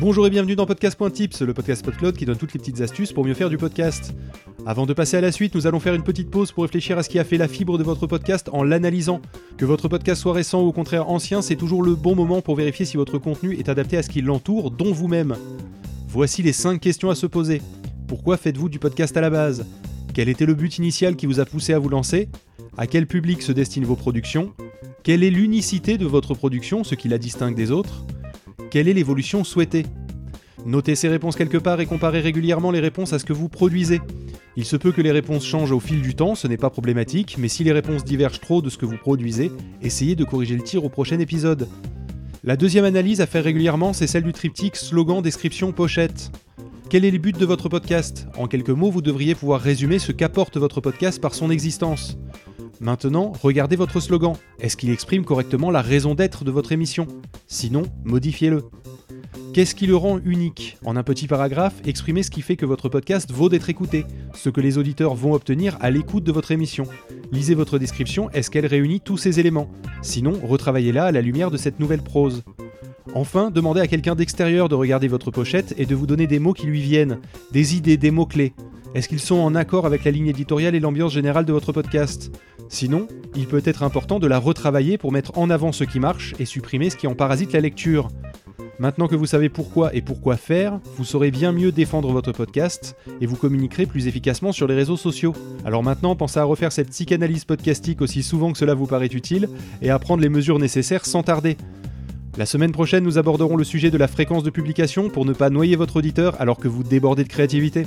Bonjour et bienvenue dans Podcast.tips, le podcast PodCloud qui donne toutes les petites astuces pour mieux faire du podcast. Avant de passer à la suite, nous allons faire une petite pause pour réfléchir à ce qui a fait la fibre de votre podcast en l'analysant. Que votre podcast soit récent ou au contraire ancien, c'est toujours le bon moment pour vérifier si votre contenu est adapté à ce qui l'entoure, dont vous-même. Voici les 5 questions à se poser. Pourquoi faites-vous du podcast à la base? Quel était le but initial qui vous a poussé à vous lancer? À quel public se destinent vos productions? Quelle est l'unicité de votre production, ce qui la distingue des autres? Quelle est l'évolution souhaitée Notez ces réponses quelque part et comparez régulièrement les réponses à ce que vous produisez. Il se peut que les réponses changent au fil du temps, ce n'est pas problématique, mais si les réponses divergent trop de ce que vous produisez, essayez de corriger le tir au prochain épisode. La deuxième analyse à faire régulièrement, c'est celle du triptyque slogan, description, pochette. Quel est le but de votre podcast? En quelques mots, vous devriez pouvoir résumer ce qu'apporte votre podcast par son existence. Maintenant, regardez votre slogan. Est-ce qu'il exprime correctement la raison d'être de votre émission? Sinon, modifiez-le. Qu'est-ce qui le rend unique? En un petit paragraphe, exprimez ce qui fait que votre podcast vaut d'être écouté, ce que les auditeurs vont obtenir à l'écoute de votre émission. Lisez votre description, est-ce qu'elle réunit tous ces éléments? Sinon, retravaillez-la à la lumière de cette nouvelle prose. Enfin, demandez à quelqu'un d'extérieur de regarder votre pochette et de vous donner des mots qui lui viennent, des idées, des mots-clés. Est-ce qu'ils sont en accord avec la ligne éditoriale et l'ambiance générale de votre podcast? Sinon, il peut être important de la retravailler pour mettre en avant ce qui marche et supprimer ce qui en parasite la lecture. Maintenant que vous savez pourquoi et pourquoi faire, vous saurez bien mieux défendre votre podcast et vous communiquerez plus efficacement sur les réseaux sociaux. Alors maintenant, pensez à refaire cette psychanalyse podcastique aussi souvent que cela vous paraît utile et à prendre les mesures nécessaires sans tarder. La semaine prochaine, nous aborderons le sujet de la fréquence de publication pour ne pas noyer votre auditeur alors que vous débordez de créativité.